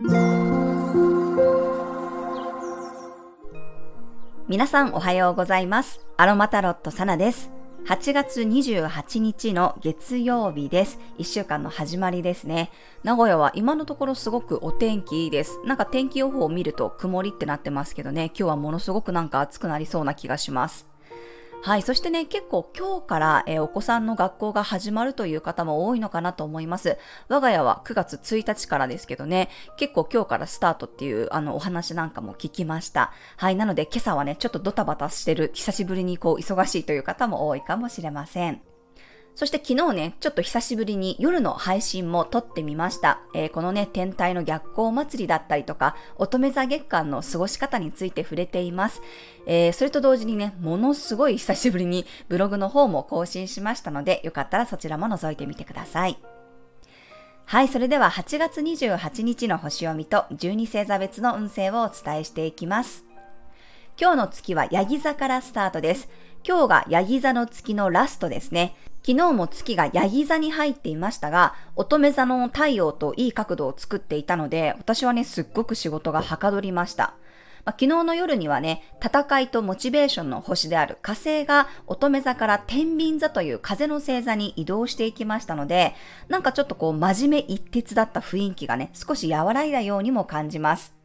皆さんおはようございます。アロマタロットサナです。8月28日の月曜日です。1週間の始まりですね。名古屋は今のところすごくお天気いいです。なんか天気予報を見ると曇りってなってますけどね、今日はものすごくなんか暑くなりそうな気がします。はい。そしてね、結構今日から、えー、お子さんの学校が始まるという方も多いのかなと思います。我が家は9月1日からですけどね、結構今日からスタートっていうあのお話なんかも聞きました。はい。なので今朝はね、ちょっとドタバタしてる、久しぶりにこう忙しいという方も多いかもしれません。そして昨日ね、ちょっと久しぶりに夜の配信も撮ってみました。えー、このね、天体の逆行祭りだったりとか、乙女座月間の過ごし方について触れています。えー、それと同時にね、ものすごい久しぶりにブログの方も更新しましたので、よかったらそちらも覗いてみてください。はい、それでは8月28日の星読みと12星座別の運勢をお伝えしていきます。今日の月はヤギ座からスタートです。今日がヤギ座の月のラストですね。昨日も月がヤギ座に入っていましたが、乙女座の太陽といい角度を作っていたので、私はね、すっごく仕事がはかどりました。まあ、昨日の夜にはね、戦いとモチベーションの星である火星が乙女座から天秤座という風の星座に移動していきましたので、なんかちょっとこう真面目一徹だった雰囲気がね、少し和らいだようにも感じます。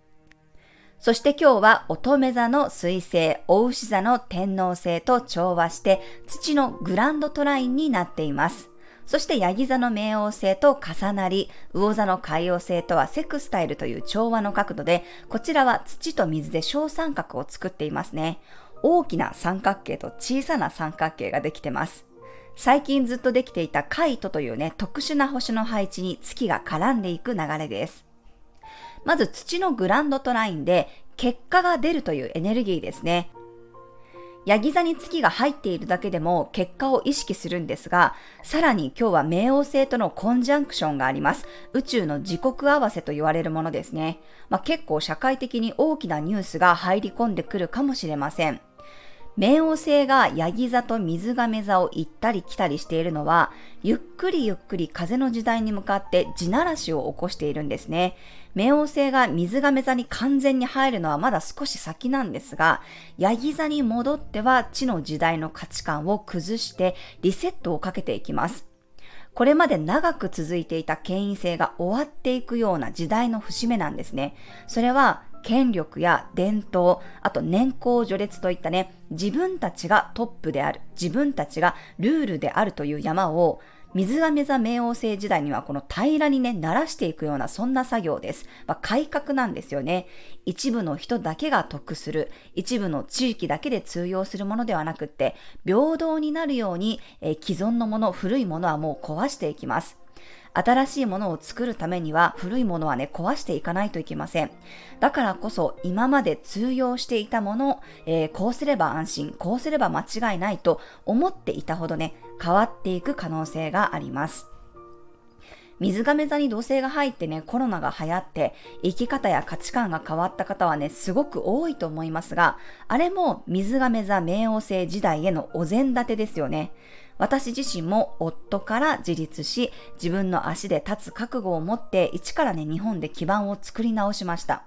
そして今日は乙女座の水星、大牛座の天皇星と調和して土のグランドトラインになっています。そしてヤギ座の冥王星と重なり、魚座の海王星とはセクスタイルという調和の角度で、こちらは土と水で小三角を作っていますね。大きな三角形と小さな三角形ができてます。最近ずっとできていたカイトというね、特殊な星の配置に月が絡んでいく流れです。まず土のグランドトラインで結果が出るというエネルギーですね。ヤギ座に月が入っているだけでも結果を意識するんですが、さらに今日は冥王星とのコンジャンクションがあります。宇宙の時刻合わせと言われるものですね。まあ、結構社会的に大きなニュースが入り込んでくるかもしれません。冥王星がヤギ座と水亀座を行ったり来たりしているのは、ゆっくりゆっくり風の時代に向かって地ならしを起こしているんですね。冥王星が水亀座に完全に入るのはまだ少し先なんですが、ヤギ座に戻っては地の時代の価値観を崩してリセットをかけていきます。これまで長く続いていた権威性が終わっていくような時代の節目なんですね。それは権力や伝統、あと年功序列といったね、自分たちがトップである、自分たちがルールであるという山を、水亀座冥王星時代にはこの平らにね、鳴らしていくようなそんな作業です。まあ、改革なんですよね。一部の人だけが得する、一部の地域だけで通用するものではなくって、平等になるように、えー、既存のもの、古いものはもう壊していきます。新しいものを作るためには古いものはね、壊していかないといけません。だからこそ今まで通用していたもの、えー、こうすれば安心、こうすれば間違いないと思っていたほどね、変わっていく可能性があります。水亀座に土星が入ってね、コロナが流行って、生き方や価値観が変わった方はね、すごく多いと思いますが、あれも水亀座冥王星時代へのお膳立てですよね。私自身も夫から自立し、自分の足で立つ覚悟を持って、一からね、日本で基盤を作り直しました。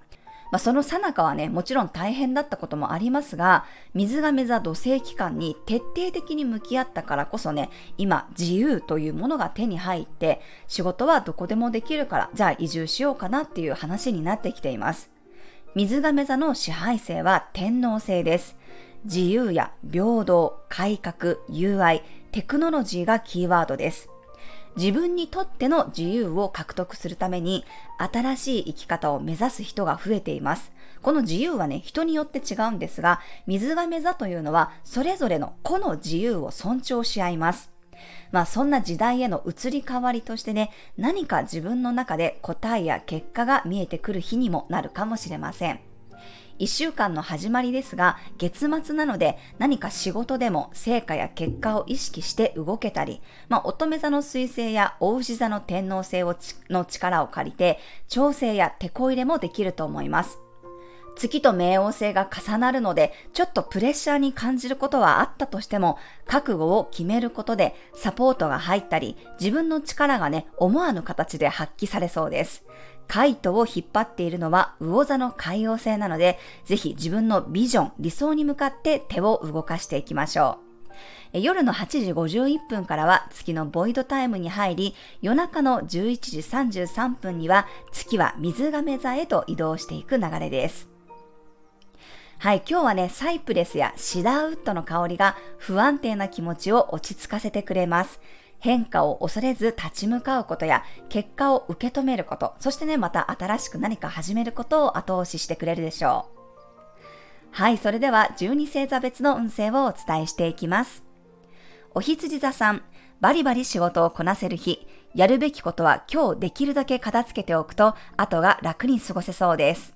まあ、その最中はね、もちろん大変だったこともありますが、水亀座土星期間に徹底的に向き合ったからこそね、今、自由というものが手に入って、仕事はどこでもできるから、じゃあ移住しようかなっていう話になってきています。水亀座の支配性は天皇星です。自由や平等、改革、友愛、テクノロジーがキーワードです。自分にとっての自由を獲得するために新しい生き方を目指す人が増えています。この自由はね、人によって違うんですが、水亀座というのはそれぞれの個の自由を尊重し合います。まあそんな時代への移り変わりとしてね、何か自分の中で答えや結果が見えてくる日にもなるかもしれません。1週間の始まりですが、月末なので何か仕事でも成果や結果を意識して動けたり、まあ、乙女座の彗星や大牛座の天皇星をの力を借りて、調整や手こ入れもできると思います。月と冥王星が重なるので、ちょっとプレッシャーに感じることはあったとしても、覚悟を決めることでサポートが入ったり、自分の力がね、思わぬ形で発揮されそうです。カイトを引っ張っているのは魚座の海洋星なので、ぜひ自分のビジョン、理想に向かって手を動かしていきましょう。夜の8時51分からは月のボイドタイムに入り、夜中の11時33分には月は水亀座へと移動していく流れです。はい、今日はね、サイプレスやシダーウッドの香りが不安定な気持ちを落ち着かせてくれます。変化を恐れず立ち向かうことや結果を受け止めること、そしてね、また新しく何か始めることを後押ししてくれるでしょう。はい、それでは12星座別の運勢をお伝えしていきます。お羊座さん、バリバリ仕事をこなせる日、やるべきことは今日できるだけ片付けておくと、後が楽に過ごせそうです。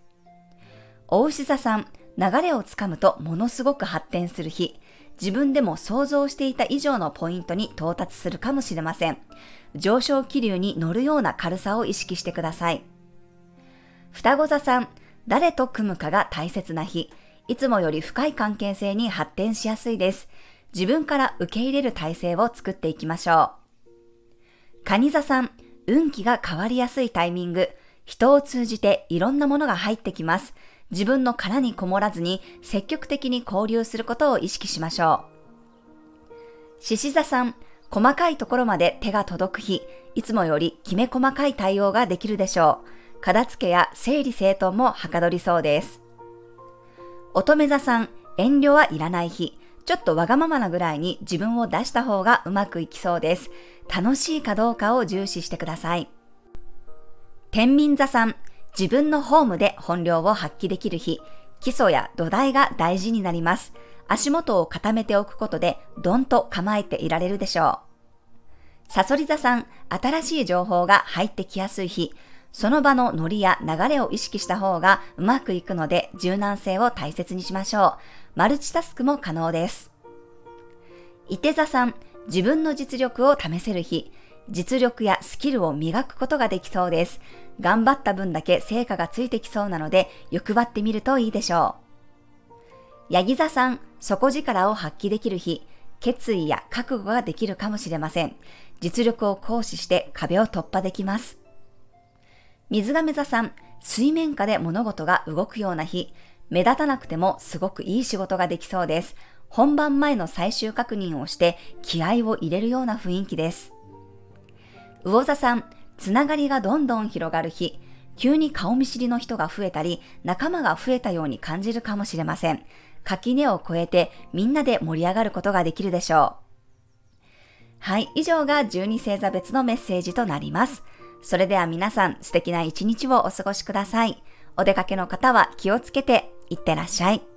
お牛座さん、流れをつかむとものすごく発展する日、自分でも想像していた以上のポイントに到達するかもしれません。上昇気流に乗るような軽さを意識してください。双子座さん、誰と組むかが大切な日、いつもより深い関係性に発展しやすいです。自分から受け入れる体制を作っていきましょう。蟹座さん、運気が変わりやすいタイミング、人を通じていろんなものが入ってきます。自分の殻にこもらずに積極的に交流することを意識しましょう。獅子座さん、細かいところまで手が届く日、いつもよりきめ細かい対応ができるでしょう。片付けや整理整頓もはかどりそうです。乙女座さん、遠慮はいらない日、ちょっとわがままなぐらいに自分を出した方がうまくいきそうです。楽しいかどうかを重視してください。天秤座さん、自分のホームで本領を発揮できる日、基礎や土台が大事になります。足元を固めておくことで、どんと構えていられるでしょう。サソリ座さん、新しい情報が入ってきやすい日、その場のノリや流れを意識した方がうまくいくので柔軟性を大切にしましょう。マルチタスクも可能です。伊手座さん、自分の実力を試せる日、実力やスキルを磨くことができそうです。頑張った分だけ成果がついてきそうなので、欲張ってみるといいでしょう。ヤギ座さん、底力を発揮できる日、決意や覚悟ができるかもしれません。実力を行使して壁を突破できます。水亀座さん、水面下で物事が動くような日、目立たなくてもすごくいい仕事ができそうです。本番前の最終確認をして気合を入れるような雰囲気です。魚座さん、つながりがどんどん広がる日、急に顔見知りの人が増えたり、仲間が増えたように感じるかもしれません。垣根を越えてみんなで盛り上がることができるでしょう。はい、以上が12星座別のメッセージとなります。それでは皆さん素敵な一日をお過ごしください。お出かけの方は気をつけていってらっしゃい。